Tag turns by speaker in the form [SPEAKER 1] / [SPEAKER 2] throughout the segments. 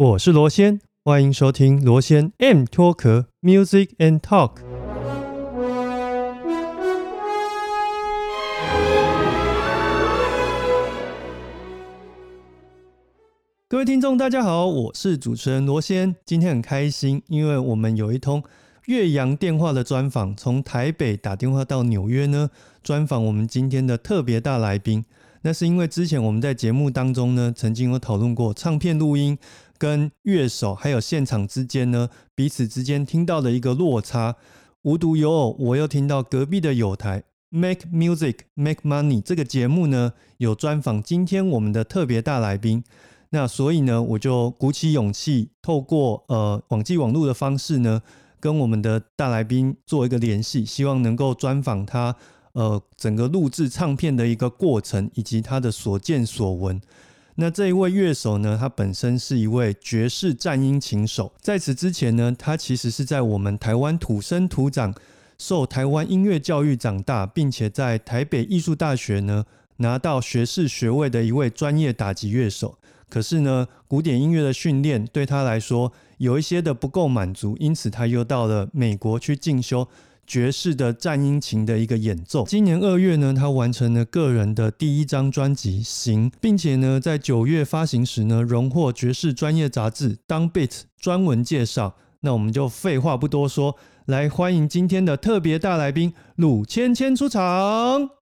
[SPEAKER 1] 我是罗先，欢迎收听罗先 M 脱壳 Music and Talk。各位听众，大家好，我是主持人罗先。今天很开心，因为我们有一通岳阳电话的专访，从台北打电话到纽约呢，专访我们今天的特别大来宾。那是因为之前我们在节目当中呢，曾经有讨论过唱片录音跟乐手还有现场之间呢，彼此之间听到的一个落差。无独有偶，我又听到隔壁的友台 Make Music Make Money 这个节目呢，有专访今天我们的特别大来宾。那所以呢，我就鼓起勇气，透过呃网际网络的方式呢，跟我们的大来宾做一个联系，希望能够专访他，呃，整个录制唱片的一个过程，以及他的所见所闻。那这一位乐手呢，他本身是一位爵士战音琴手，在此之前呢，他其实是在我们台湾土生土长，受台湾音乐教育长大，并且在台北艺术大学呢拿到学士学位的一位专业打击乐手。可是呢，古典音乐的训练对他来说有一些的不够满足，因此他又到了美国去进修爵士的战音琴的一个演奏。今年二月呢，他完成了个人的第一张专辑《行》，并且呢，在九月发行时呢，荣获爵士专业杂志《当 Beat》专文介绍。那我们就废话不多说，来欢迎今天的特别大来宾鲁芊芊出场。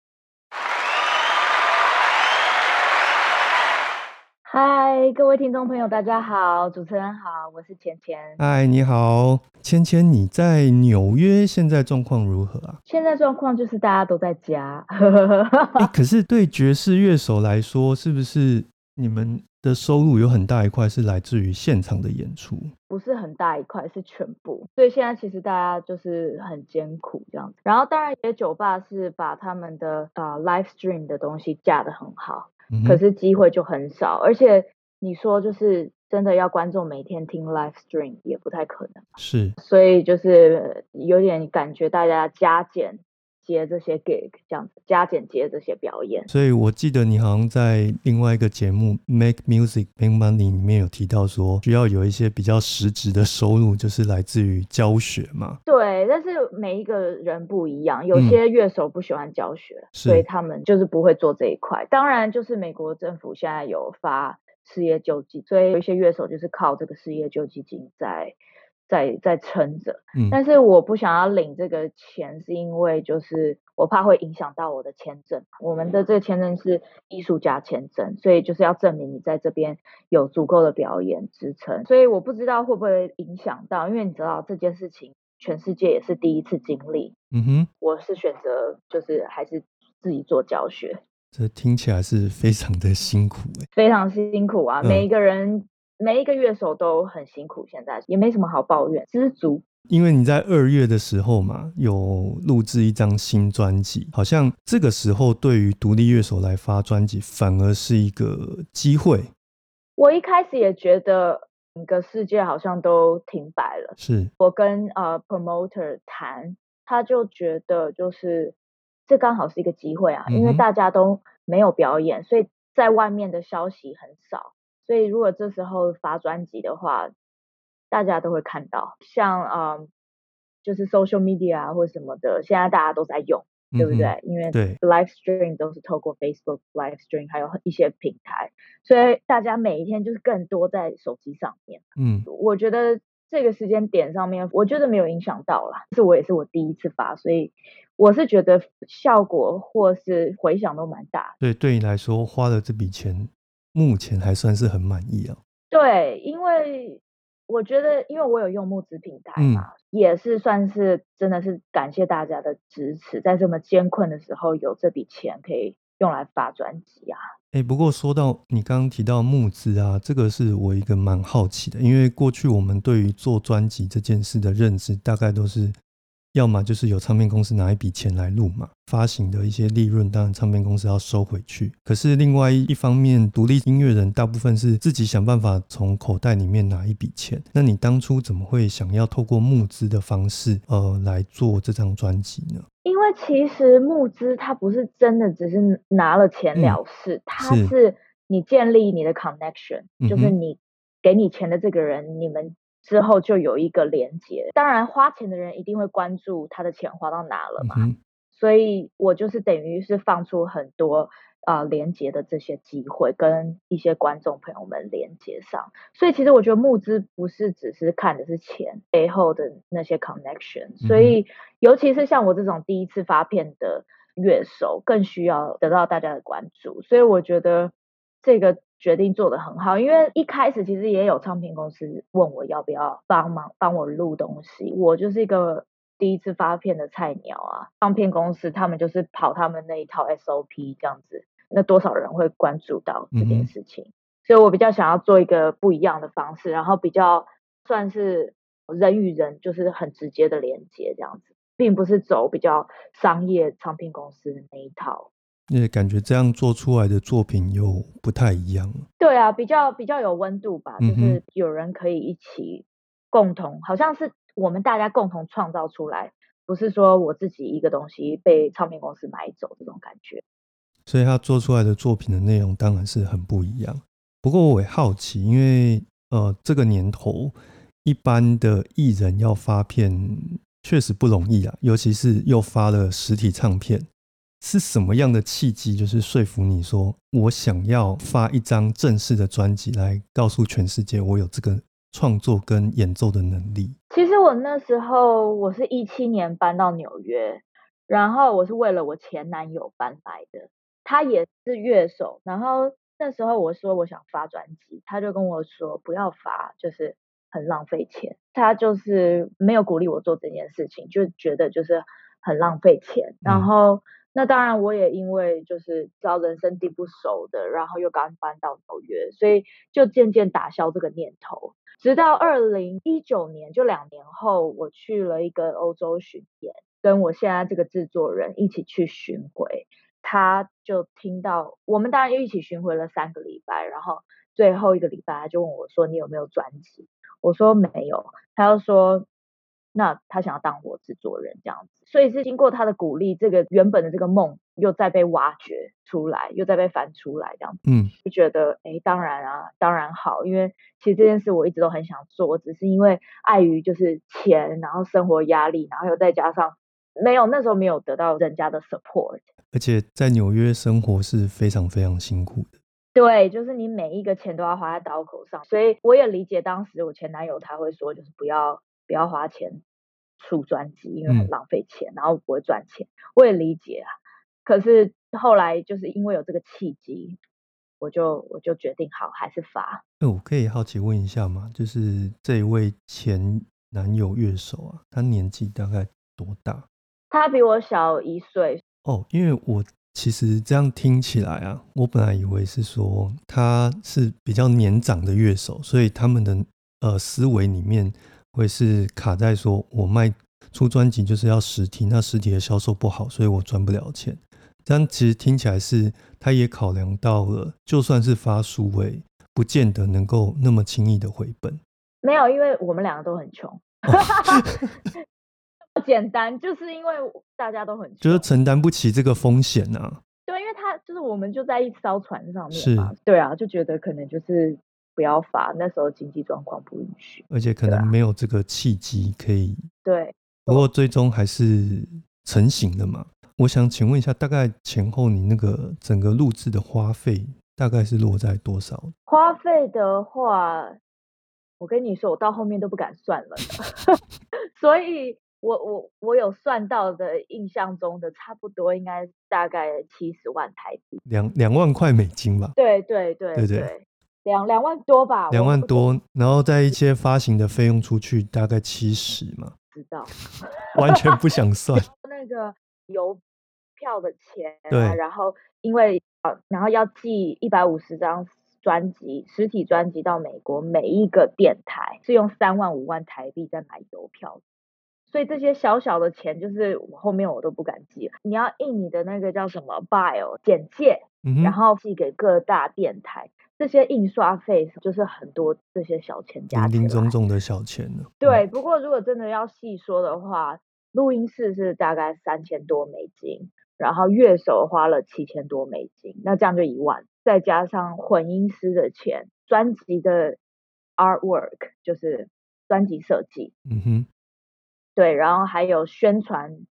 [SPEAKER 2] 嗨，各位听众朋友，大家好，主持人好，我是芊芊。
[SPEAKER 1] 嗨，你好，芊芊，你在纽约现在状况如何啊？
[SPEAKER 2] 现在状况就是大家都在家。
[SPEAKER 1] 哎，可是对爵士乐手来说，是不是你们的收入有很大一块是来自于现场的演出？
[SPEAKER 2] 不是很大一块，是全部。所以现在其实大家就是很艰苦这样子。然后当然，有些酒吧是把他们的啊 live stream 的东西架得很好。可是机会就很少，而且你说就是真的要观众每天听 live stream 也不太可能，
[SPEAKER 1] 是，
[SPEAKER 2] 所以就是有点感觉大家加减。接这些 gig 这样子加减接这些表演，
[SPEAKER 1] 所以我记得你好像在另外一个节目 Make Music Make Money 里面有提到说，需要有一些比较实质的收入，就是来自于教学嘛。
[SPEAKER 2] 对，但是每一个人不一样，有些乐手不喜欢教学，所以他们就是不会做这一块。当然，就是美国政府现在有发失业救济，所以有一些乐手就是靠这个失业救济金在。在在撑着，嗯但是我不想要领这个钱，是因为就是我怕会影响到我的签证。我们的这个签证是艺术家签证，所以就是要证明你在这边有足够的表演支撑。所以我不知道会不会影响到，因为你知道这件事情全世界也是第一次经历。嗯哼，我是选择就是还是自己做教学。
[SPEAKER 1] 这听起来是非常的辛苦哎，
[SPEAKER 2] 非常辛苦啊，每一个人。每一个乐手都很辛苦，现在也没什么好抱怨，知足。
[SPEAKER 1] 因为你在二月的时候嘛，有录制一张新专辑，好像这个时候对于独立乐手来发专辑，反而是一个机会。
[SPEAKER 2] 我一开始也觉得整个世界好像都停摆了。
[SPEAKER 1] 是
[SPEAKER 2] 我跟呃 promoter 谈，他就觉得就是这刚好是一个机会啊，因为大家都没有表演，所以在外面的消息很少。所以，如果这时候发专辑的话，大家都会看到，像啊，就是 social media 啊或什么的，现在大家都在用，对不对？因为 live stream 都是透过 Facebook live stream，还有一些平台，所以大家每一天就是更多在手机上面。嗯，我觉得这个时间点上面，我觉得没有影响到啦。是我也是我第一次发，所以我是觉得效果或是回响都蛮大。
[SPEAKER 1] 对，对你来说花了这笔钱。目前还算是很满意啊。
[SPEAKER 2] 对，因为我觉得，因为我有用募资平台嘛，也是算是真的是感谢大家的支持，在这么艰困的时候有这笔钱可以用来发专辑啊。
[SPEAKER 1] 哎，不过说到你刚刚提到募资啊，这个是我一个蛮好奇的，因为过去我们对于做专辑这件事的认知，大概都是。要么就是有唱片公司拿一笔钱来录嘛，发行的一些利润，当然唱片公司要收回去。可是另外一方面，独立音乐人大部分是自己想办法从口袋里面拿一笔钱。那你当初怎么会想要透过募资的方式，呃，来做这张专辑呢？
[SPEAKER 2] 因为其实募资它不是真的只是拿了钱了事，它是你建立你的 connection，就是你给你钱的这个人，你们之后就有一个连接。当然，花钱的人一定会关注他的钱花到哪了嘛。所以我就是等于是放出很多啊连接的这些机会，跟一些观众朋友们连接上。所以其实我觉得募资不是只是看的是钱背后的那些 connection。所以尤其是像我这种第一次发片的乐手，更需要得到大家的关注。所以我觉得这个决定做得很好，因为一开始其实也有唱片公司问我要不要帮忙帮我录东西，我就是一个。第一次发片的菜鸟啊，唱片公司他们就是跑他们那一套 SOP 这样子，那多少人会关注到这件事情？所以我比较想要做一个不一样的方式，然后比较算是人与人就是很直接的连接这样子，并不是走比较商业唱片公司的那一套。
[SPEAKER 1] 那感觉这样做出来的作品又不太一样。
[SPEAKER 2] 对啊，比较比较有温度吧，就是有人可以一起共同，好像是。我们大家共同创造出来，不是说我自己一个东西被唱片公司买走这种感觉。
[SPEAKER 1] 所以他做出来的作品的内容当然是很不一样。不过我也好奇，因为呃这个年头一般的艺人要发片确实不容易啊，尤其是又发了实体唱片，是什么样的契机，就是说服你说我想要发一张正式的专辑来告诉全世界我有这个。创作跟演奏的能力。
[SPEAKER 2] 其实我那时候我是一七年搬到纽约，然后我是为了我前男友搬来的。他也是乐手，然后那时候我说我想发专辑，他就跟我说不要发，就是很浪费钱。他就是没有鼓励我做这件事情，就觉得就是很浪费钱。然后那当然我也因为就是知道人生地不熟的，然后又刚搬到纽约，所以就渐渐打消这个念头。直到二零一九年，就两年后，我去了一个欧洲巡演，跟我现在这个制作人一起去巡回，他就听到我们当然又一起巡回了三个礼拜，然后最后一个礼拜他就问我说：“你有没有专辑？”我说：“没有。”他又说。那他想要当我制作人这样子，所以是经过他的鼓励，这个原本的这个梦又再被挖掘出来，又再被翻出来这样子，嗯，就觉得哎，当然啊，当然好，因为其实这件事我一直都很想做，只是因为碍于就是钱，然后生活压力，然后又再加上没有那时候没有得到人家的 support，
[SPEAKER 1] 而且在纽约生活是非常非常辛苦的，
[SPEAKER 2] 对，就是你每一个钱都要花在刀口上，所以我也理解当时我前男友他会说，就是不要。不要花钱出专辑，因为很浪费钱，然后不会赚钱。我也理解啊，可是后来就是因为有这个契机，我就我就决定好还是发。
[SPEAKER 1] 那我可以好奇问一下吗？就是这一位前男友乐手啊，他年纪大概多大？
[SPEAKER 2] 他比我小一岁。
[SPEAKER 1] 哦，因为我其实这样听起来啊，我本来以为是说他是比较年长的乐手，所以他们的呃思维里面。会是卡在说，我卖出专辑就是要实体，那实体的销售不好，所以我赚不了钱。这样其实听起来是，他也考量到了，就算是发数位，不见得能够那么轻易的回本。
[SPEAKER 2] 没有，因为我们两个都很穷，不 简单，就是因为大家都很，
[SPEAKER 1] 就是承担不起这个风险呐。
[SPEAKER 2] 对，因为他就是我们就在一艘船上面嘛，对啊，就觉得可能就是。不要发，那时候经济状况不允许，
[SPEAKER 1] 而且可能没有这个契机可以。
[SPEAKER 2] 对，
[SPEAKER 1] 不过最终还是成型了嘛。我想请问一下，大概前后你那个整个录制的花费大概是落在多少？
[SPEAKER 2] 花费的话，我跟你说，我到后面都不敢算了，所以我我我有算到的印象中的差不多应该大概七十万台币，
[SPEAKER 1] 两两万块美金吧？
[SPEAKER 2] 对对对对对。两两万多吧，
[SPEAKER 1] 两万多，然后在一些发行的费用出去大概七十嘛，
[SPEAKER 2] 知道，
[SPEAKER 1] 完全不想算
[SPEAKER 2] 那个邮票的钱，
[SPEAKER 1] 对，
[SPEAKER 2] 然后因为呃，然后要寄一百五十张专辑实体专辑到美国，每一个电台是用三万五万台币在买邮票，所以这些小小的钱就是我后面我都不敢寄。你要印你的那个叫什么 bio 简介，然后寄给各大电台。这些印刷费就是很多这些小钱加
[SPEAKER 1] 零零总总的小钱呢。
[SPEAKER 2] 对，不过如果真的要细说的话，录音室是大概三千多美金，然后乐手花了七千多美金，那这样就一万，再加上混音师的钱，专辑的 artwork，就是专辑设计。
[SPEAKER 1] 嗯哼，
[SPEAKER 2] 对，然后还有宣传，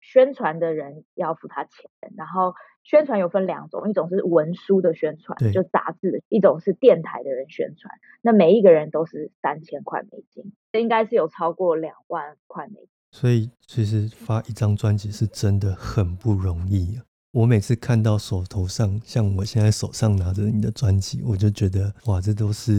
[SPEAKER 2] 宣传的人要付他钱。然后宣传有分两种，一种是文书的宣传，就杂志的；一种是电台的人宣传。那每一个人都是三千块美金，这应该是有超过两万块美金。
[SPEAKER 1] 所以其实发一张专辑是真的很不容易啊。我每次看到手头上像我现在手上拿着你的专辑，我就觉得哇，这都是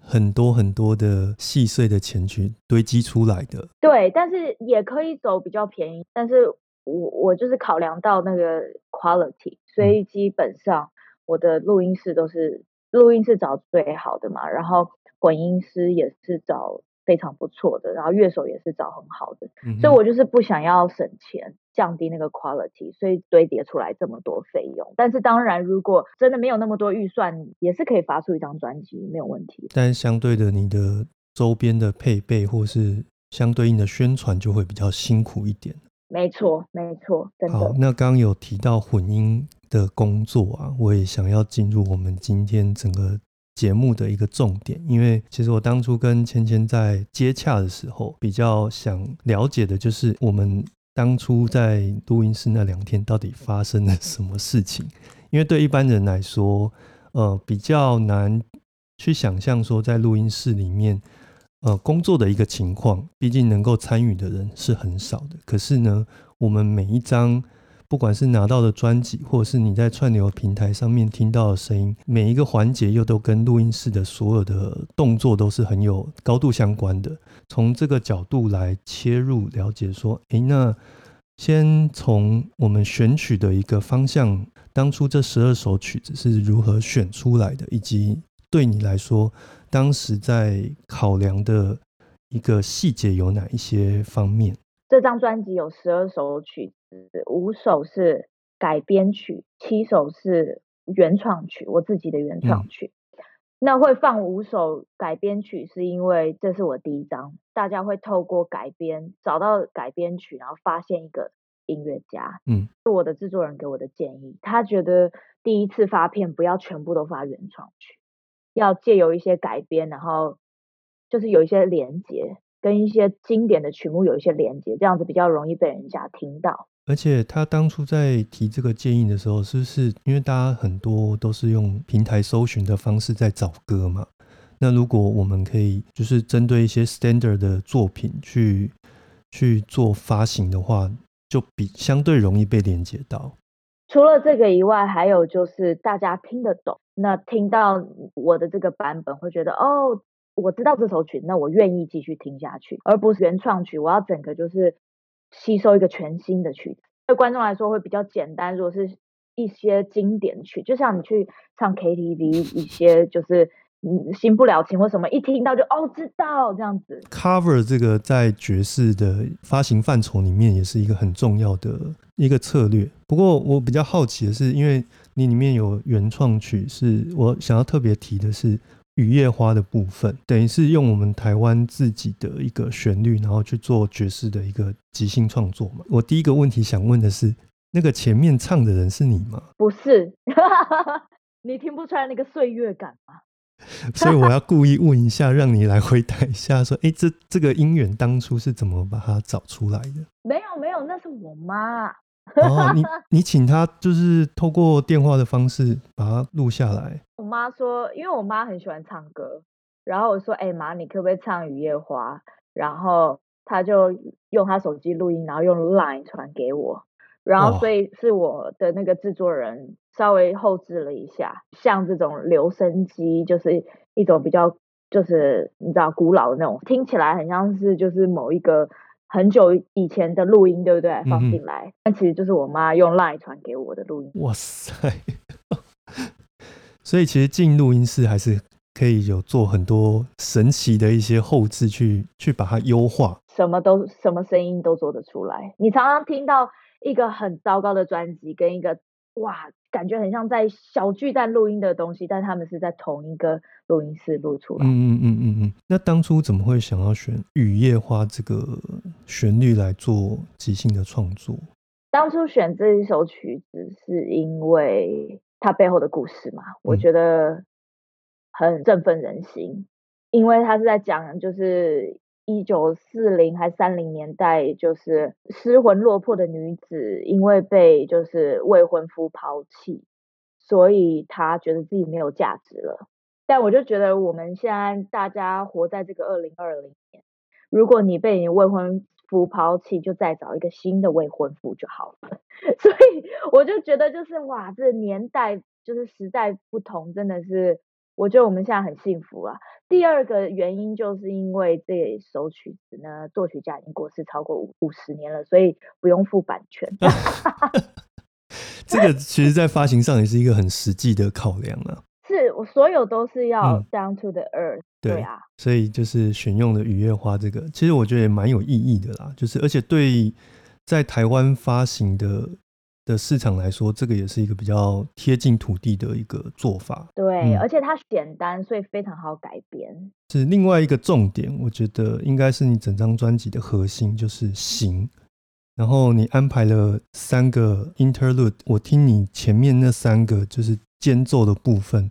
[SPEAKER 1] 很多很多的细碎的钱去堆积出来的。
[SPEAKER 2] 对，但是也可以走比较便宜，但是我我就是考量到那个 quality，所以基本上我的录音室都是录音室找最好的嘛，然后混音师也是找。非常不错的，然后乐手也是找很好的，所以我就是不想要省钱，降低那个 quality，所以堆叠出来这么多费用。但是当然，如果真的没有那么多预算，也是可以发出一张专辑，没有问题。
[SPEAKER 1] 但相对的，你的周边的配备或是相对应的宣传就会比较辛苦一点。
[SPEAKER 2] 没错，没错，真的。
[SPEAKER 1] 好，那刚刚有提到混音的工作啊，我也想要进入我们今天整个。节目的一个重点，因为其实我当初跟芊芊在接洽的时候，比较想了解的就是我们当初在录音室那两天到底发生了什么事情。因为对一般人来说，呃，比较难去想象说在录音室里面，呃，工作的一个情况，毕竟能够参与的人是很少的。可是呢，我们每一张。不管是拿到的专辑，或者是你在串流平台上面听到的声音，每一个环节又都跟录音室的所有的动作都是很有高度相关的。从这个角度来切入了解，说，诶，那先从我们选曲的一个方向，当初这十二首曲子是如何选出来的，以及对你来说，当时在考量的一个细节有哪一些方面？
[SPEAKER 2] 这张专辑有十二首曲子，五首是改编曲，七首是原创曲，我自己的原创曲。那会放五首改编曲，是因为这是我第一张，大家会透过改编找到改编曲，然后发现一个音乐家。嗯，是我的制作人给我的建议，他觉得第一次发片不要全部都发原创曲，要借由一些改编，然后就是有一些连接。跟一些经典的曲目有一些连接，这样子比较容易被人家听到。
[SPEAKER 1] 而且他当初在提这个建议的时候，是不是因为大家很多都是用平台搜寻的方式在找歌嘛？那如果我们可以就是针对一些 standard 的作品去去做发行的话，就比相对容易被连接到。
[SPEAKER 2] 除了这个以外，还有就是大家听得懂，那听到我的这个版本会觉得哦。我知道这首曲，那我愿意继续听下去，而不是原创曲。我要整个就是吸收一个全新的曲子，对观众来说会比较简单。如果是一些经典曲，就像你去唱 KTV，一些就是嗯，新不了情或什么，一听到就哦知道这样子。
[SPEAKER 1] Cover 这个在爵士的发行范畴里面也是一个很重要的一个策略。不过我比较好奇的是，因为你里面有原创曲，是我想要特别提的是。雨夜花的部分，等于是用我们台湾自己的一个旋律，然后去做爵士的一个即兴创作嘛。我第一个问题想问的是，那个前面唱的人是你吗？
[SPEAKER 2] 不是，你听不出来那个岁月感吗？
[SPEAKER 1] 所以我要故意问一下，让你来回答一下，说，哎，这这个音源当初是怎么把它找出来的？
[SPEAKER 2] 没有，没有，那是我妈。
[SPEAKER 1] 哦，你 你请他就是透过电话的方式把它录下来。
[SPEAKER 2] 我妈说，因为我妈很喜欢唱歌，然后我说，哎妈，你可不可以唱《雨夜花》？然后他就用他手机录音，然后用 Line 传给我，然后所以是我的那个制作人稍微后置了一下，像这种留声机，就是一种比较就是你知道古老的那种，听起来很像是就是某一个。很久以前的录音，对不对？放进来，但其实就是我妈用 Line 传给我的录音。
[SPEAKER 1] 哇塞！所以其实进录音室还是可以有做很多神奇的一些后置，去去把它优化。
[SPEAKER 2] 什么都什么声音都做得出来。你常常听到一个很糟糕的专辑，跟一个。哇，感觉很像在小巨蛋录音的东西，但他们是在同一个录音室录出来。
[SPEAKER 1] 嗯嗯嗯嗯嗯。那当初怎么会想要选《雨夜花》这个旋律来做即兴的创作？
[SPEAKER 2] 当初选这一首曲子，是因为它背后的故事嘛？我觉得很振奋人心。因为它是在讲就是一九四零还三零年代，就是失魂落魄的女子，因为被就是未婚夫抛弃，所以她觉得自己没有价值了。但我就觉得我们现在大家活在这个二零二零年，如果你被你未婚夫抛弃，就再找一个新的未婚夫就好了。所以我就觉得就是哇，这年代就是时代不同，真的是。我觉得我们现在很幸福啊。第二个原因就是因为这首曲子呢，作曲家已经过世超过五五十年了，所以不用付版权。
[SPEAKER 1] 这个其实，在发行上也是一个很实际的考量啊。
[SPEAKER 2] 是我所有都是要 down to the earth。对啊，
[SPEAKER 1] 所以就是选用的《雨夜花》这个，其实我觉得也蛮有意义的啦。就是而且对在台湾发行的。的市场来说，这个也是一个比较贴近土地的一个做法。
[SPEAKER 2] 对，而且它简单，所以非常好改编。
[SPEAKER 1] 是另外一个重点，我觉得应该是你整张专辑的核心就是形。然后你安排了三个 interlude，我听你前面那三个就是间奏的部分，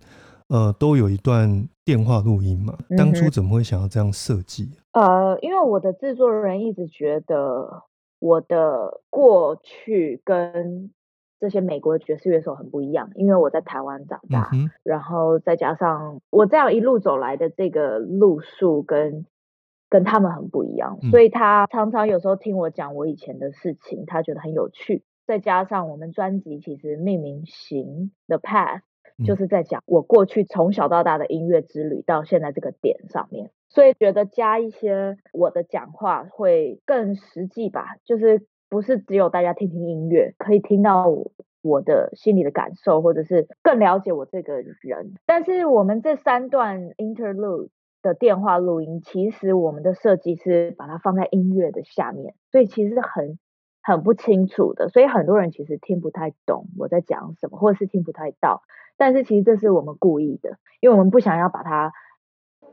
[SPEAKER 1] 呃，都有一段电话录音嘛。当初怎么会想要这样设计？
[SPEAKER 2] 呃，因为我的制作人一直觉得。我的过去跟这些美国爵士乐手很不一样，因为我在台湾长大，然后再加上我这样一路走来的这个路数跟跟他们很不一样，所以他常常有时候听我讲我以前的事情，他觉得很有趣。再加上我们专辑其实命名型的 Path。就是在讲我过去从小到大的音乐之旅到现在这个点上面，所以觉得加一些我的讲话会更实际吧，就是不是只有大家听听音乐，可以听到我的心里的感受，或者是更了解我这个人。但是我们这三段 interlude 的电话录音，其实我们的设计是把它放在音乐的下面，所以其实很很不清楚的，所以很多人其实听不太懂我在讲什么，或者是听不太到。但是其实这是我们故意的，因为我们不想要把它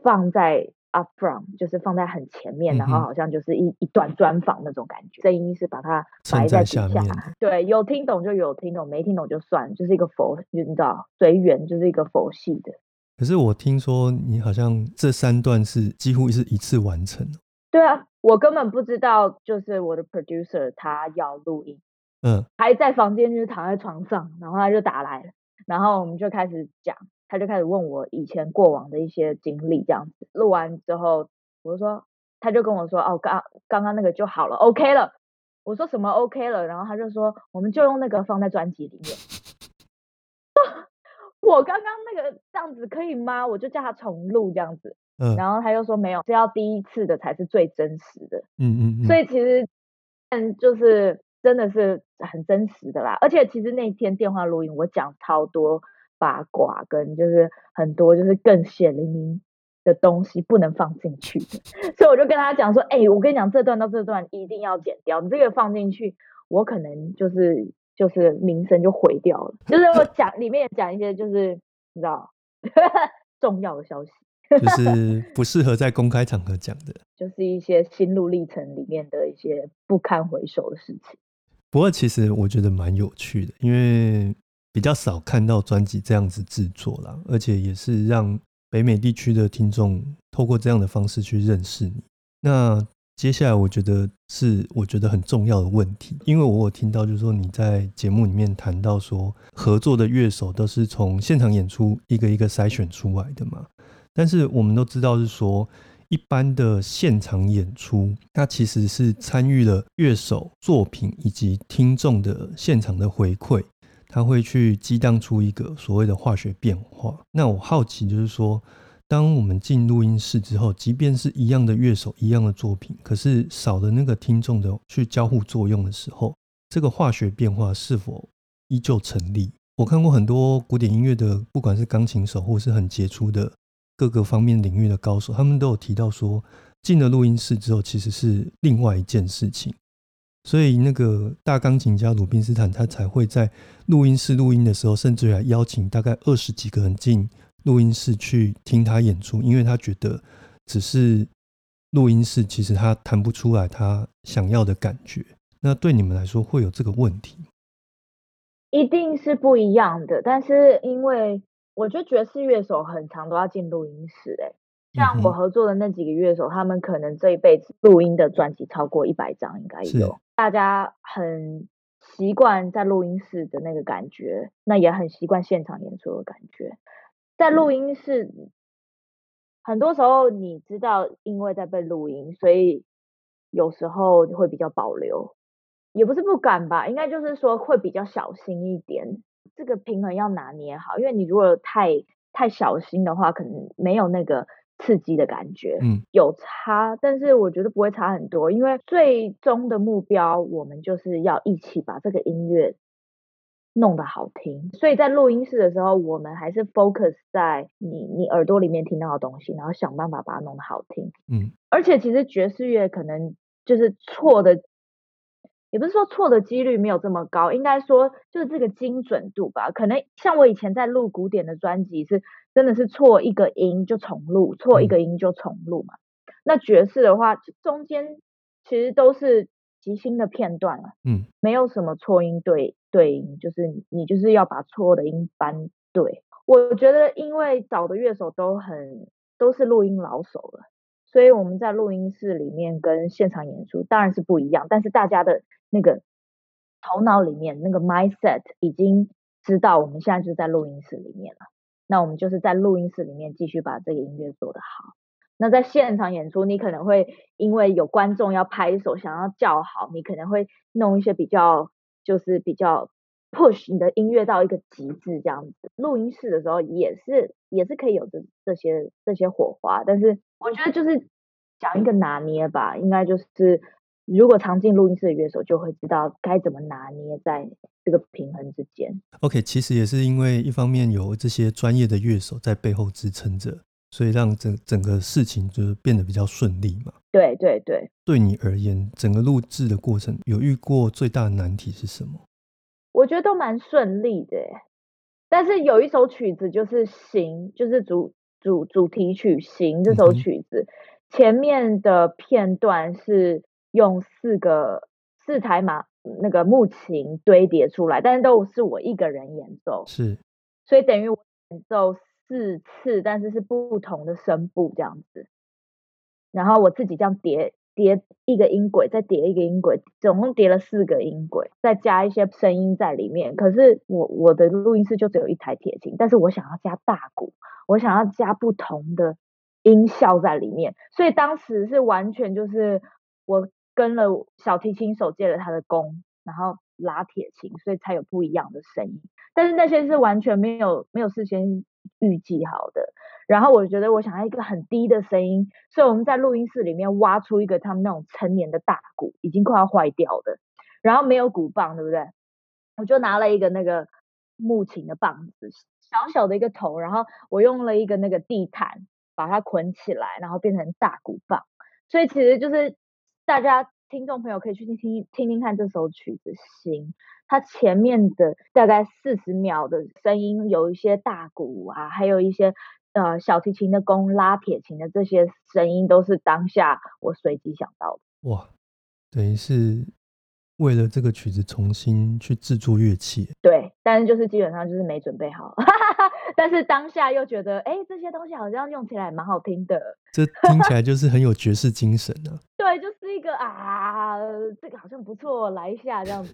[SPEAKER 2] 放在 up front，就是放在很前面，然后好像就是一一段专访那种感觉。声音是把它埋在
[SPEAKER 1] 下
[SPEAKER 2] 面，对，有听懂就有听懂，没听懂就算，就是一个佛，你知道，随缘，就是一个佛系的。
[SPEAKER 1] 可是我听说你好像这三段是几乎是一次完成。
[SPEAKER 2] 对啊，我根本不知道，就是我的 producer 他要录音，
[SPEAKER 1] 嗯，
[SPEAKER 2] 还在房间就是躺在床上，然后他就打来了。然后我们就开始讲，他就开始问我以前过往的一些经历，这样子录完之后，我就说，他就跟我说，哦，刚刚刚那个就好了，OK 了。我说什么 OK 了？然后他就说，我们就用那个放在专辑里面。我刚刚那个这样子可以吗？我就叫他重录这样子。嗯。然后他又说没有，是要第一次的才是最真实的。
[SPEAKER 1] 嗯嗯。
[SPEAKER 2] 所以其实，嗯，就是。真的是很真实的啦，而且其实那天电话录音，我讲超多八卦，跟就是很多就是更血淋淋的东西不能放进去的，所以我就跟他讲说，哎，我跟你讲这段到这段一定要剪掉，你这个放进去，我可能就是就是名声就毁掉了。就是我讲里面讲一些就是你知道 重要的消息，
[SPEAKER 1] 就 是不适合在公开场合讲的，
[SPEAKER 2] 就是一些心路历程里面的一些不堪回首的事情。
[SPEAKER 1] 不过，其实我觉得蛮有趣的，因为比较少看到专辑这样子制作啦，而且也是让北美地区的听众透过这样的方式去认识你。那接下来，我觉得是我觉得很重要的问题，因为我有听到就是说你在节目里面谈到说，合作的乐手都是从现场演出一个一个筛选出来的嘛，但是我们都知道是说。一般的现场演出，它其实是参与了乐手作品以及听众的现场的回馈，它会去激荡出一个所谓的化学变化。那我好奇就是说，当我们进录音室之后，即便是一样的乐手、一样的作品，可是少了那个听众的去交互作用的时候，这个化学变化是否依旧成立？我看过很多古典音乐的，不管是钢琴手或是很杰出的。各个方面领域的高手，他们都有提到说，进了录音室之后，其实是另外一件事情。所以那个大钢琴家鲁宾斯坦，他才会在录音室录音的时候，甚至还邀请大概二十几个人进录音室去听他演出，因为他觉得只是录音室，其实他弹不出来他想要的感觉。那对你们来说，会有这个问题？
[SPEAKER 2] 一定是不一样的，但是因为。我觉得爵士乐手很常都要进录音室，哎，像我合作的那几个乐手，他们可能这一辈子录音的专辑超过一百张，应该有。大家很习惯在录音室的那个感觉，那也很习惯现场演出的感觉。在录音室，很多时候你知道，因为在被录音，所以有时候会比较保留，也不是不敢吧，应该就是说会比较小心一点。这个平衡要拿捏好，因为你如果太太小心的话，可能没有那个。刺激的感觉，嗯，有差，但是我觉得不会差很多，因为最终的目标，我们就是要一起把这个音乐弄得好听。所以在录音室的时候，我们还是 focus 在你你耳朵里面听到的东西，然后想办法把它弄得好听。嗯，而且其实爵士乐可能就是错的。也不是说错的几率没有这么高，应该说就是这个精准度吧。可能像我以前在录古典的专辑，是真的是错一个音就重录，错一个音就重录嘛。那爵士的话，中间其实都是即兴的片段了，嗯，没有什么错音对对音，就是你就是要把错的音搬对。我觉得因为找的乐手都很都是录音老手了，所以我们在录音室里面跟现场演出当然是不一样，但是大家的。那个头脑里面那个 mindset 已经知道，我们现在就在录音室里面了。那我们就是在录音室里面继续把这个音乐做得好。那在现场演出，你可能会因为有观众要拍手，想要叫好，你可能会弄一些比较就是比较 push 你的音乐到一个极致这样子。录音室的时候也是也是可以有这这些这些火花，但是我觉得就是讲一个拿捏吧，应该就是。如果常进录音室的乐手就会知道该怎么拿捏在这个平衡之间。
[SPEAKER 1] OK，其实也是因为一方面有这些专业的乐手在背后支撑着，所以让整整个事情就是变得比较顺利嘛。
[SPEAKER 2] 对对对。
[SPEAKER 1] 对你而言，整个录制的过程有遇过最大的难题是什么？
[SPEAKER 2] 我觉得都蛮顺利的，但是有一首曲子就是《行》，就是主主主题曲《行》这首曲子前面的片段是。用四个四台马那个木琴堆叠出来，但是都是我一个人演奏，
[SPEAKER 1] 是，
[SPEAKER 2] 所以等于我演奏四次，但是是不同的声部这样子，然后我自己这样叠叠一个音轨，再叠一个音轨，总共叠了四个音轨，再加一些声音在里面。可是我我的录音室就只有一台铁琴，但是我想要加大鼓，我想要加不同的音效在里面，所以当时是完全就是我。跟了小提琴手借了他的弓，然后拉铁琴，所以才有不一样的声音。但是那些是完全没有没有事先预计好的。然后我觉得我想要一个很低的声音，所以我们在录音室里面挖出一个他们那种成年的大鼓，已经快要坏掉的，然后没有鼓棒，对不对？我就拿了一个那个木琴的棒子，小小的一个头，然后我用了一个那个地毯把它捆起来，然后变成大鼓棒。所以其实就是。大家听众朋友可以去听听听听看这首曲子，心，它前面的大概四十秒的声音，有一些大鼓啊，还有一些呃小提琴的弓、拉铁琴的这些声音，都是当下我随机想到的。
[SPEAKER 1] 哇，等于是为了这个曲子重新去制作乐器。
[SPEAKER 2] 对，但是就是基本上就是没准备好。但是当下又觉得，哎，这些东西好像用起来蛮好听的。
[SPEAKER 1] 这听起来就是很有爵士精神呢。
[SPEAKER 2] 对，就是一个啊，这个好像不错，来一下这样子。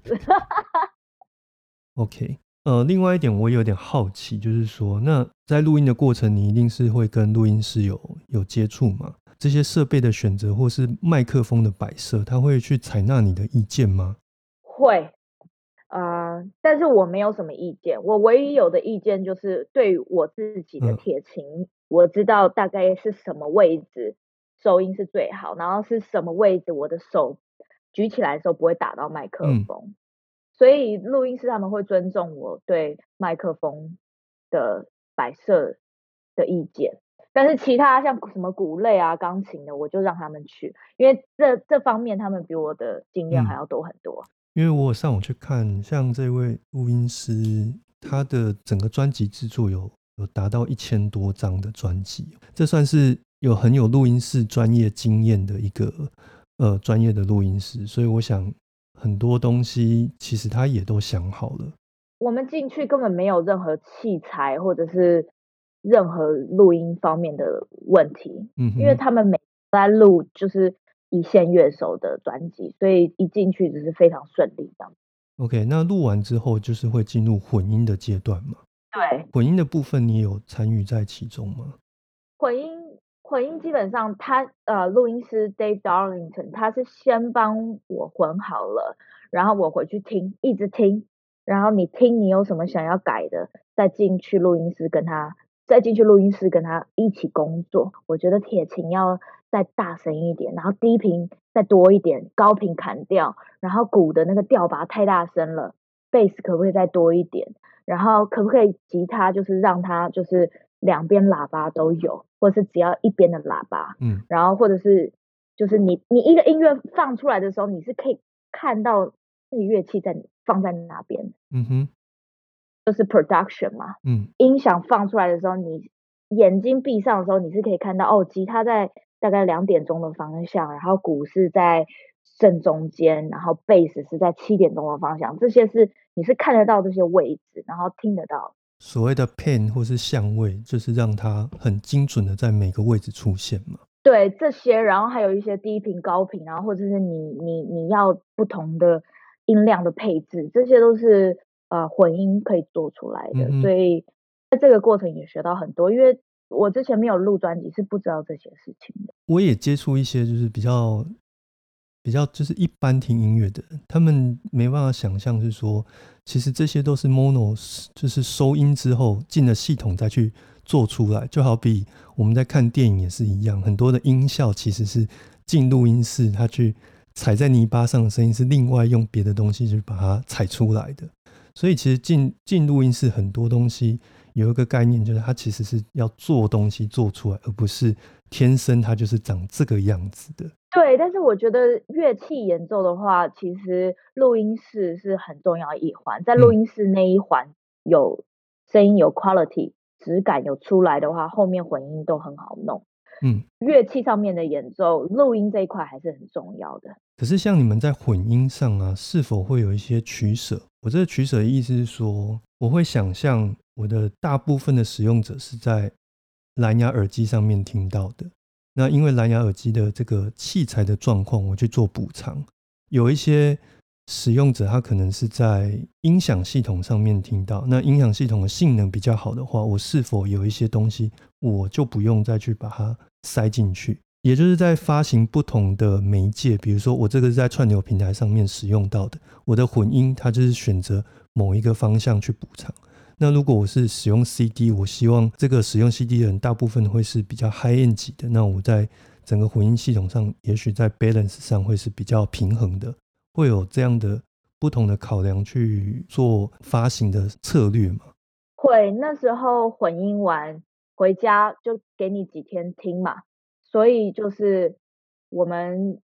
[SPEAKER 1] OK，呃，另外一点我有点好奇，就是说，那在录音的过程，你一定是会跟录音师有有接触吗？这些设备的选择或是麦克风的摆设，他会去采纳你的意见吗？
[SPEAKER 2] 会。啊，但是我没有什么意见，我唯一有的意见就是对我自己的铁琴，我知道大概是什么位置收音是最好，然后是什么位置我的手举起来的时候不会打到麦克风，所以录音师他们会尊重我对麦克风的摆设的意见，但是其他像什么鼓类啊、钢琴的，我就让他们去，因为这这方面他们比我的经验还要多很多。
[SPEAKER 1] 因为我上网去看，像这位录音师，他的整个专辑制作有有达到一千多张的专辑，这算是有很有录音室专业经验的一个呃专业的录音师，所以我想很多东西其实他也都想好了。
[SPEAKER 2] 我们进去根本没有任何器材或者是任何录音方面的问题，
[SPEAKER 1] 嗯，
[SPEAKER 2] 因为他们每在录就是一线乐手的专辑，所以一进去就是非常顺利这样。
[SPEAKER 1] OK，那录完之后就是会进入混音的阶段吗？
[SPEAKER 2] 对，
[SPEAKER 1] 混音的部分你有参与在其中吗？
[SPEAKER 2] 混音混音基本上他呃录音师 Dave Darlington 他是先帮我混好了，然后我回去听，一直听，然后你听你有什么想要改的，再进去录音室跟他，再进去录音室跟他一起工作。我觉得铁琴要再大声一点，然后低频再多一点，高频砍掉，然后鼓的那个调拔太大声了，贝斯可不可以再多一点？然后可不可以吉他就是让它就是两边喇叭都有，或是只要一边的喇叭，
[SPEAKER 1] 嗯
[SPEAKER 2] 然后或者是就是你你一个音乐放出来的时候，你是可以看到那个乐器在放在哪边，
[SPEAKER 1] 嗯哼，
[SPEAKER 2] 就是 production 嘛。
[SPEAKER 1] 嗯
[SPEAKER 2] 音响放出来的时候，你眼睛闭上的时候，你是可以看到哦，吉他在大概两点钟的方向，然后鼓是在正中间，然后贝斯是在七点钟的方向，这些是你是看得到这些位置，然后听得到。
[SPEAKER 1] 所谓的 pen 或是相位，就是让它很精准的在每个位置出现嘛。
[SPEAKER 2] 对这些，然后还有一些低频、高频，然后或者是你你你要不同的音量的配置，这些都是呃混音可以做出来的。所以在这个过程也学到很多，因为我之前没有录专辑，是不知道这些事情的。
[SPEAKER 1] 我也接触一些就是比较比较就是一般听音乐的人，他们没办法想象是说，其实这些都是 mono，就是收音之后进了系统再去做出来，就好比我们在看电影也是一样，很多的音效其实是进录音室，它去踩在泥巴上的声音是另外用别的东西去把它踩出来的。所以其实进进录音室很多东西有一个概念，就是它其实是要做东西做出来，而不是天生它就是长这个样子的。
[SPEAKER 2] 对，但是我觉得乐器演奏的话，其实录音室是很重要一环，在录
[SPEAKER 1] 嗯
[SPEAKER 2] 音室那一环有声音有 quality 质感有出来的话，后面混音都很好弄。
[SPEAKER 1] 嗯，
[SPEAKER 2] 乐器上面的演奏，录音这一块还是很重要的。
[SPEAKER 1] 可是像你们在混音上啊，是否会有一些取舍？我这个取舍的意思是说，我会想象我的大部分的使用者是在蓝牙耳机上面听到的。那因为蓝牙耳机的这个器材的状况，我去做补偿。有一些使用者他可能是在音响系统上面听到，那音响系统的性能比较好的话，我是否有一些东西我就不用再去把它塞进去？也就是在发行不同的媒介，比如说我这个是在串流平台上面使用到的，我的混音它就是选择某一个方向去补偿。那如果我是使用 CD，我希望这个使用 CD 的人大部分会是比较 high end 级的，那我在整个混音系统上，也许在 balance 上会是比较平衡的，会有这样的不同的考量去做发行的策略嘛？
[SPEAKER 2] 会那时候混音完回家就给你几天听嘛，所以就是我们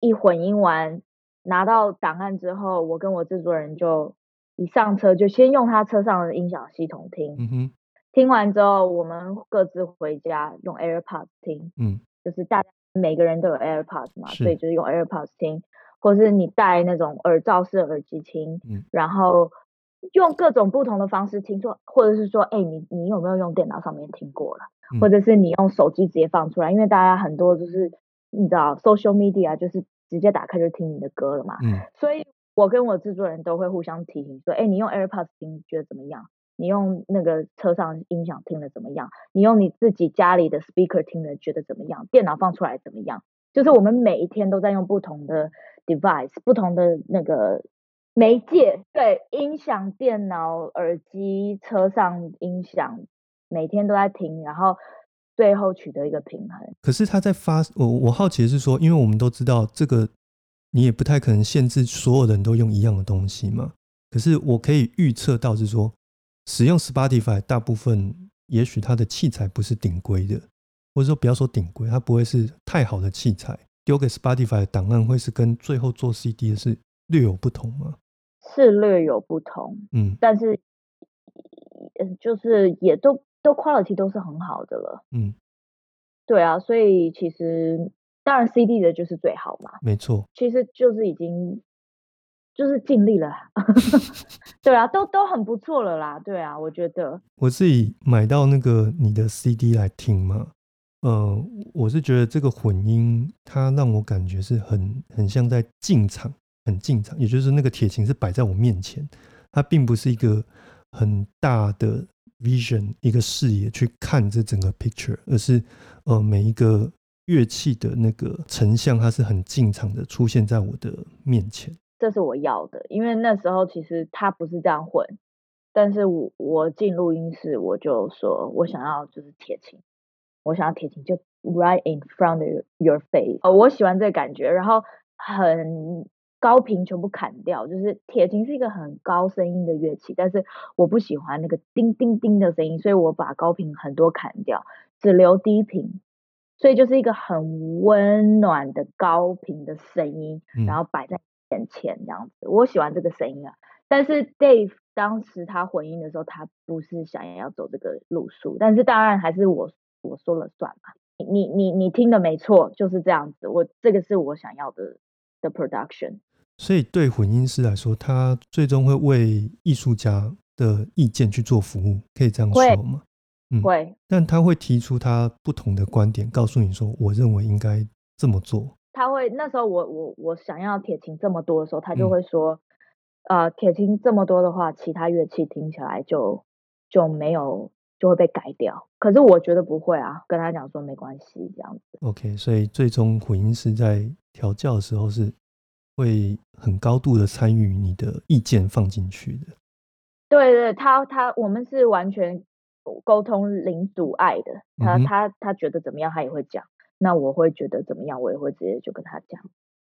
[SPEAKER 2] 一混音完拿到档案之后，我跟我制作人就一上车就先用他车上的音响系统听，
[SPEAKER 1] 嗯哼，
[SPEAKER 2] 听完之后我们各自回家用 AirPods 听，
[SPEAKER 1] 嗯。
[SPEAKER 2] 就是大家每个人都有 AirPods 嘛，所以就是用 AirPods 听，或是你戴那种耳罩式的耳机听，
[SPEAKER 1] 嗯。
[SPEAKER 2] 然后用各种不同的方式听说，或者是说，哎、你你有没有用电脑上面听过了，
[SPEAKER 1] 嗯。
[SPEAKER 2] 或者是你用手机直接放出来，因为大家很多就是你知道 social media 就是直接打开就听你的歌了嘛，
[SPEAKER 1] 嗯。
[SPEAKER 2] 所以我跟我制作人都会互相提醒说，哎，你用 AirPods 听觉得怎么样？你用那个车上音响听的怎么样？你用你自己家里的 speaker 听的觉得怎么样？电脑放出来怎么样？就是我们每一天都在用不同的 device，不同的那个媒介，对，音响、电脑、耳机、车上音响，每天都在听，然后最后取得一个平衡。
[SPEAKER 1] 可是他在发，我我好奇是说，因为我们都知道这个，你也不太可能限制所有人都用一样的东西嘛。可是我可以预测到是说，使用 Spotify 大部分也许它的器材不是顶规的，或者说不要说顶规，它不会是太好的器材，丢给 Spotify 的档案会是跟最后做 CD 的是略有不同吗？
[SPEAKER 2] 是略有不同，
[SPEAKER 1] 嗯
[SPEAKER 2] 但是，嗯，就是也都都 quality 都是很好的了。
[SPEAKER 1] 嗯，
[SPEAKER 2] 对啊，所以其实当然 CD 的就是最好嘛，
[SPEAKER 1] 没错，
[SPEAKER 2] 其实就是已经就是尽力了，对啊，都都很不错了啦，对啊，我觉得。
[SPEAKER 1] 我自己买到那个你的 CD 来听嘛，呃，我是觉得这个混音它让我感觉是很很像在进场，很进场，也就是那个铁琴是摆在我面前，它并不是一个很大的 vision 一个视野去看这整个 picture，而是呃每一个乐器的那个成像，它是很进场的出现在我的面前。
[SPEAKER 2] 这是我要的，因为那时候其实他不是这样混，但是我我进录音室我就说我想要就是铁琴，我想要铁琴就 right in front of your face，哦，我喜欢这个感觉，然后很高频全部砍掉，就是铁琴是一个很高声音的乐器，但是我不喜欢那个叮叮叮的声音，所以我把高频很多砍掉，只留低频，所以就是一个很温暖的高频的声音，然后摆在。眼前这样子，我喜欢这个声音啊。但是 Dave 当时他混音的时候，他不是想要走这个路数，但是当然还是我我说了算嘛。你你你听的没错，就是这样子。我这个是我想要的的 production。
[SPEAKER 1] 所以对混音师来说，他最终会为艺术家的意见去做服务，可以这样说吗？
[SPEAKER 2] 嗯，会。
[SPEAKER 1] 但他会提出他不同的观点，告诉你说，我认为应该这么做。
[SPEAKER 2] 他会那时候我我我想要铁琴这么多的时候，他就会说，呃，铁琴这么多的话，其他乐器听起来就就没有就会被改掉。可是我觉得不会啊，跟他讲说没关系这样子。
[SPEAKER 1] OK，所以最终混音师在调教的时候是会很高度的参与你的意见放进去的。
[SPEAKER 2] 对对，他他我们是完全沟通零阻碍的。他他他觉得怎么样，他也会讲。那我会觉得怎么样，我也会直接就跟他讲。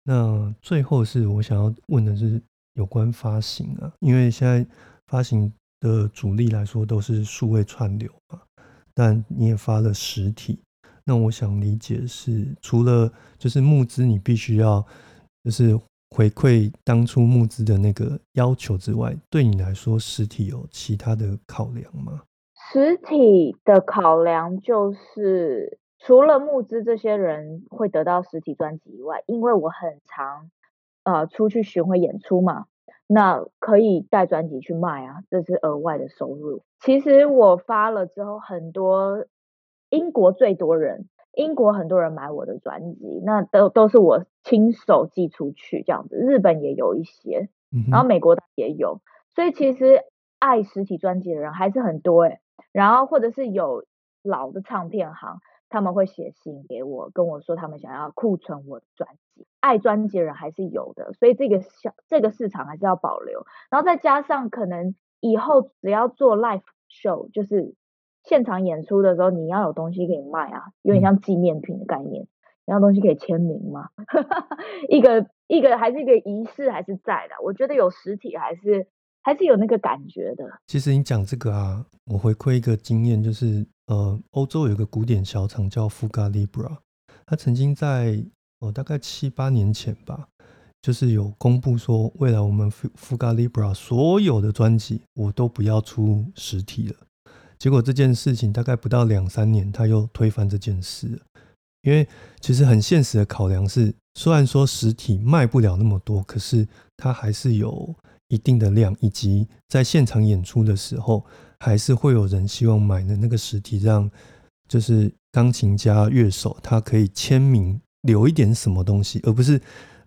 [SPEAKER 1] 那最后是我想要问的是有关发行啊，因为现在发行的主力来说都是数位串流嘛，但你也发了实体。那我想理解是，除了就是募资，你必须要就是回馈当初募资的那个要求之外，对你来说实体有其他的考量吗？
[SPEAKER 2] 实体的考量就是。除了募资这些人会得到实体专辑以外，因为我很常呃出去巡回演出嘛，那可以带专辑去卖啊，这是额外的收入。其实我发了之后，很多英国最多人，英国很多人买我的专辑，那都都是我亲手寄出去这样子。日本也有一些，然后美国也有，所以其实爱实体专辑的人还是很多诶。然后或者是有老的唱片行。他们会写信给我，跟我说他们想要库存我的专辑，爱专辑的人还是有的，所以这个小这个市场还是要保留。然后再加上可能以后只要做 live show，就是现场演出的时候，你要有东西可以卖啊，有点像纪念品的概念，你要东西可以签名嘛，一个一个还是一个仪式还是在的。我觉得有实体还是还是有那个感觉的。
[SPEAKER 1] 其实你讲这个啊，我回馈一个经验就是。呃，欧洲有个古典小厂叫 Fuga Libra，他曾经在哦大概七八年前吧，就是有公布说，未来我们 Fuga Libra 所有的专辑我都不要出实体了。结果这件事情大概不到两三年，他又推翻这件事。因为其实很现实的考量是，虽然说实体卖不了那么多，可是它还是有一定的量，以及在现场演出的时候。还是会有人希望买的那个实体，让就是钢琴家、乐手他可以签名留一点什么东西，而不是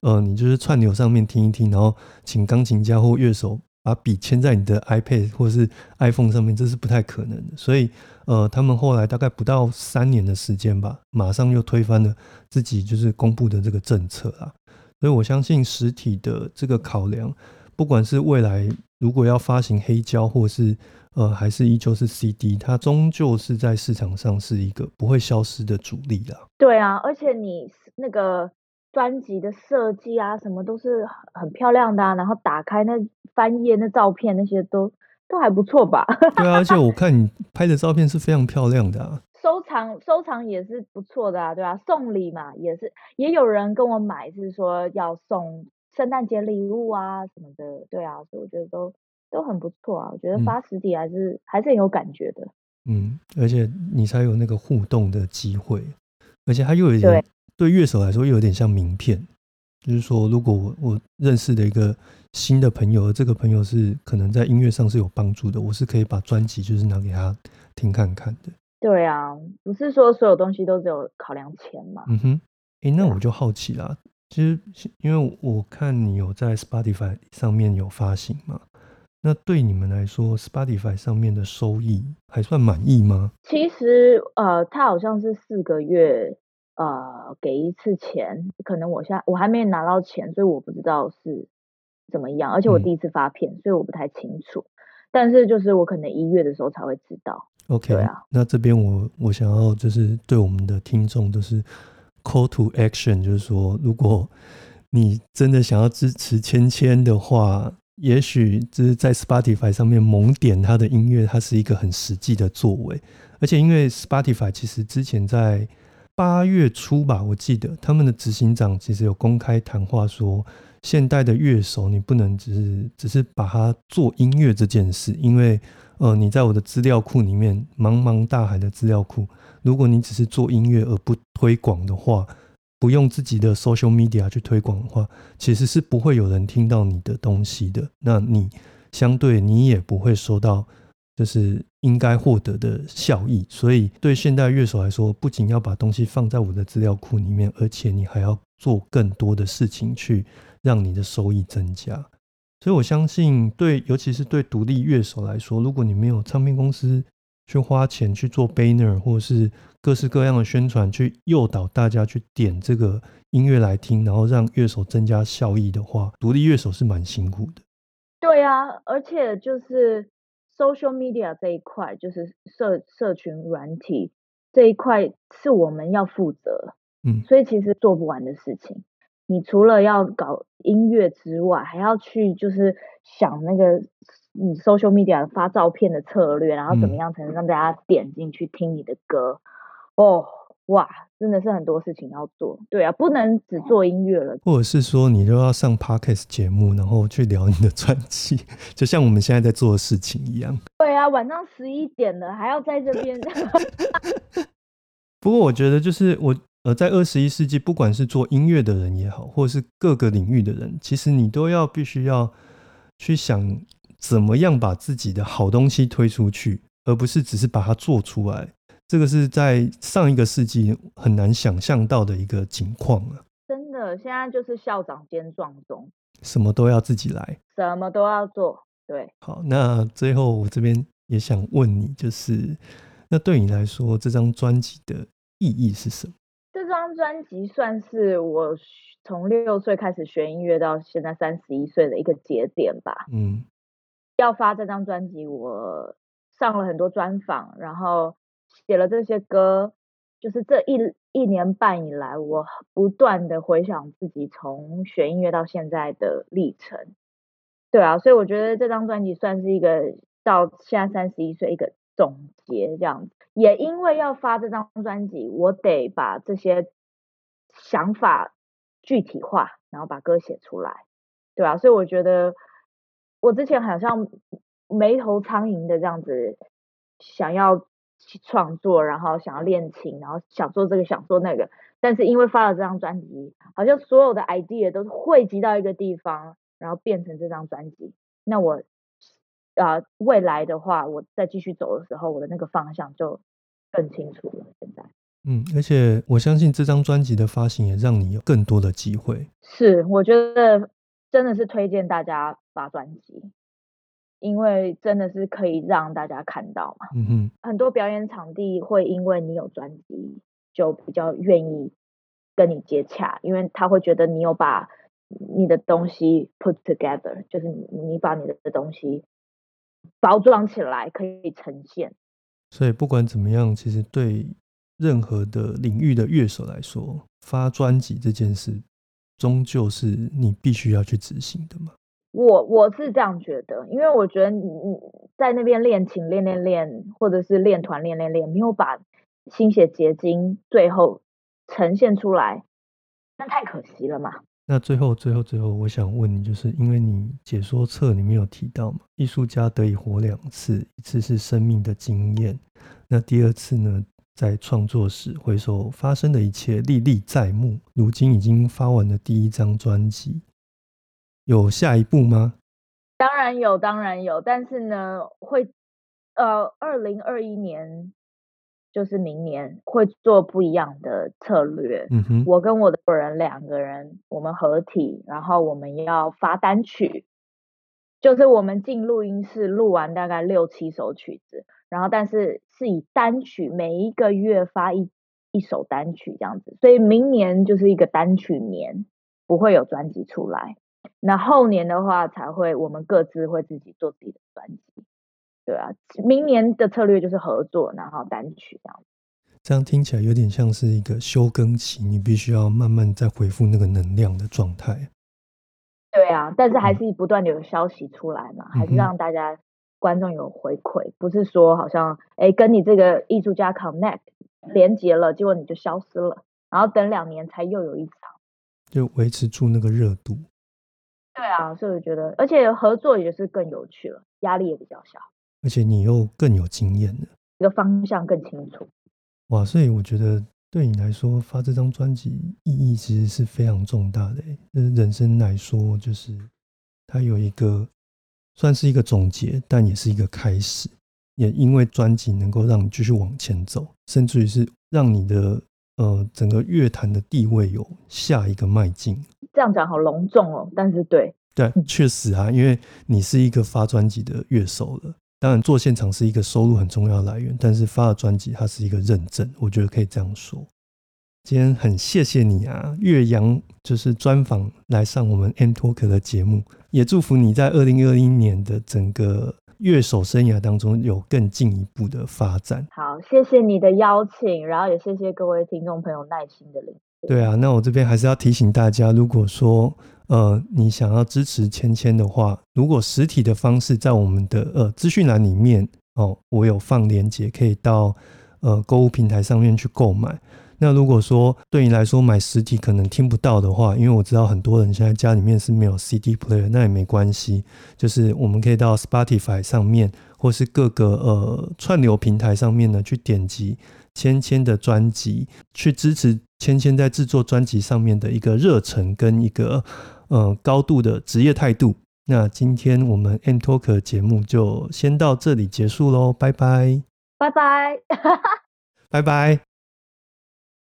[SPEAKER 1] 呃，你就是串流上面听一听，然后请钢琴家或乐手把笔签在你的 iPad 或是 iPhone 上面，这是不太可能的。所以呃，他们后来大概不到三年的时间吧，马上又推翻了自己就是公布的这个政策啦。所以我相信实体的这个考量，不管是未来如果要发行黑胶或是呃，还是依旧是 CD，它终究是在市场上是一个不会消失的主力啦。
[SPEAKER 2] 对啊，而且你那个专辑的设计啊，什么都是很漂亮的啊，然后打开那翻页那照片那些都都还不错吧？
[SPEAKER 1] 对啊，而且我看你拍的照片是非常漂亮的啊。
[SPEAKER 2] 收藏收藏也是不错的啊，对啊，送礼嘛也是，也有人跟我买是说要送圣诞节礼物啊什么的，对啊，所以我觉得都。都很不错啊，我觉得发实体还是还是很有感觉的。
[SPEAKER 1] 嗯，而且你才有那个互动的机会，而且它又有点对乐手来说又有点像名片，就是说，如果我我认识的一个新的朋友，这个朋友是可能在音乐上是有帮助的，我是可以把专辑就是拿给他听看看的。
[SPEAKER 2] 对啊，不是说所有东西都只有考量钱嘛。
[SPEAKER 1] 嗯哼，哎，那我就好奇啦。其实因为我看你有在 Spotify 上面有发行嘛，那对你们来说，Spotify 上面的收益还算满意吗？
[SPEAKER 2] 其实呃，它好像是四个月。呃，给一次钱，可能我现在我还没拿到钱，所以我不知道是怎么样。而且我第一次发片，所以我不太清楚。但是就是我可能一月的时候才会知道。
[SPEAKER 1] OK，啊那这边我我想要就是对我们的听众就是 call to action，就是说，如果你真的想要支持芊芊的话，也许就是在 Spotify 上面猛点他的音乐，它是一个很实际的作为。而且因为 Spotify 其实之前在八月初吧，我记得他们的执行长其实有公开谈话说，现代的乐手你不能只是只是把它做音乐这件事，因为呃你在我的资料库里面茫茫大海的资料库，如果你只是做音乐而不推广的话，不用自己的 social media 去推广的话，其实是不会有人听到你的东西的。那你相对你也不会收到。就是应该获得的效益，所以对现代乐手来说，不仅要把东西放在我的资料库里面，而且你还要做更多的事情去让你的收益增加。所以我相信，对尤其是对独立乐手来说，如果你没有唱片公司去花钱去做 banner 或者是各式各样的宣传，去诱导大家去点这个音乐来听，然后让乐手增加效益的话，独立乐手是蛮辛苦的。
[SPEAKER 2] 对啊，而且就是。social media 这一块就是社社群软体这一块是我们要负责，
[SPEAKER 1] 嗯，
[SPEAKER 2] 所以其实做不完的事情。你除了要搞音乐之外，还要去就是想那个你 social media 发照片的策略，然后怎么样才能让大家点进去听你的歌？哦。哇，真的是很多事情要做，对啊，不能只做音乐了，
[SPEAKER 1] 或者是说你就要上 podcast 节目，然后去聊你的专辑，就像我们现在在做的事情一样。
[SPEAKER 2] 对啊，晚上十一点了，还要在这边。
[SPEAKER 1] 不过我觉得，就是我呃，在二十一世纪，不管是做音乐的人也好，或者是各个领域的人，其实你都要必须要去想怎么样把自己的好东西推出去，而不是只是把它做出来。这个是在上一个世纪很难想象到的一个情况啊！
[SPEAKER 2] 真的，现在就是校长兼壮中，
[SPEAKER 1] 什么都要自己来，
[SPEAKER 2] 什么都要做。对，
[SPEAKER 1] 好，那最后我这边也想问你，就是那对你来说，这张专辑的意义是什么？
[SPEAKER 2] 这张专辑算是我从六岁开始学音乐到现在三十一岁的一个节点吧。
[SPEAKER 1] 嗯，
[SPEAKER 2] 要发这张专辑，我上了很多专访，然后。写了这些歌，就是这一一年半以来，我不断的回想自己从学音乐到现在的历程。对啊，所以我觉得这张专辑算是一个到现在三十一岁一个总结这样子。也因为要发这张专辑，我得把这些想法具体化，然后把歌写出来。对啊，所以我觉得我之前好像没头苍蝇的这样子想要。去创作，然后想要练琴，然后想做这个，想做那个，但是因为发了这张专辑，好像所有的 idea 都汇集到一个地方，然后变成这张专辑。那我啊，未来的话，我再继续走的时候，我的那个方向就更清楚了。现在，
[SPEAKER 1] 嗯，而且我相信这张专辑的发行也让你有更多的机会。
[SPEAKER 2] 是，我觉得真的是推荐大家发专辑。因为真的是可以让大家看到嘛，
[SPEAKER 1] 嗯哼，
[SPEAKER 2] 很多表演场地会因为你有专辑，就比较愿意跟你接洽，因为他会觉得你有把你的东西 put together，就是你把你的东西包装起来可以呈现。
[SPEAKER 1] 所以不管怎么样，其实对任何的领域的乐手来说，发专辑这件事，终究是你必须要去执行的嘛。
[SPEAKER 2] 我我是这样觉得，因为我觉得你你在那边练琴练练练，或者是练团练练练，没有把心血结晶最后呈现出来，那太可惜了嘛。
[SPEAKER 1] 那最后最后最后，我想问你，就是因为你解说册里面有提到嘛，艺术家得以活两次，一次是生命的经验，那第二次呢，在创作时回首发生的一切，历历在目。如今已经发完了第一张专辑，有下一步吗？
[SPEAKER 2] 当然有，当然有，但是呢，会呃，二零二一年就是明年会做不一样的策略。
[SPEAKER 1] 嗯哼，
[SPEAKER 2] 我跟我的人两个人，我们合体，然后我们要发单曲，就是我们进录音室录完大概六七首曲子，然后但是是以单曲每一个月发一一首单曲这样子，所以明年就是一个单曲年，不会有专辑出来。那后年的话才会，我们各自会自己做自己的专辑，对啊。明年的策略就是合作，然后单曲这样。
[SPEAKER 1] 这样听起来有点像是一个休更期，你必须要慢慢再恢复那个能量的状态。
[SPEAKER 2] 对啊，但是还是不断的有消息出来嘛，还是让大家观众有回馈，不是说好像哎跟你这个艺术家 connect 连接了，结果你就消失了，然后等两年才又有一场，
[SPEAKER 1] 就维持住那个热度。
[SPEAKER 2] 对啊，所以我觉得，而且合作也是更有趣了，压力也比较小，
[SPEAKER 1] 而且你又更有经验了，
[SPEAKER 2] 一个方向更清楚。
[SPEAKER 1] 哇，所以我觉得对你来说发这张专辑意义其实是非常重大的。呃，人生来说，就是它有一个算是一个总结，但也是一个开始。也因为专辑能够让你继续往前走，甚至于是让你的呃整个乐坛的地位有下一个迈进。
[SPEAKER 2] 这样讲好隆重哦，但是对
[SPEAKER 1] 对，确实啊，因为你是一个发专辑的乐手了，当然做现场是一个收入很重要的来源，但是发了专辑它是一个认证，我觉得可以这样说。今天很谢谢你啊，岳阳就是专访来上我们 M Talk 的节目，也祝福你在二零二一年的整个乐手生涯当中有更进一步的发展。
[SPEAKER 2] 好，谢谢你的邀请，然后也谢谢各位听众朋友耐心的聆听。
[SPEAKER 1] 对啊，那我这边还是要提醒大家，如果说呃你想要支持芊芊的话，如果实体的方式在我们的呃资讯栏里面哦，我有放链接，可以到呃购物平台上面去购买。那如果说对你来说买实体可能听不到的话，因为我知道很多人现在家里面是没有 CD player，那也没关系，就是我们可以到 Spotify 上面或是各个呃串流平台上面呢去点击芊芊的专辑，去支持。芊芊在制作专辑上面的一个热忱跟一个呃高度的职业态度。那今天我们 N Talk 节目就先到这里结束喽，拜拜，
[SPEAKER 2] 拜拜，
[SPEAKER 1] 拜拜。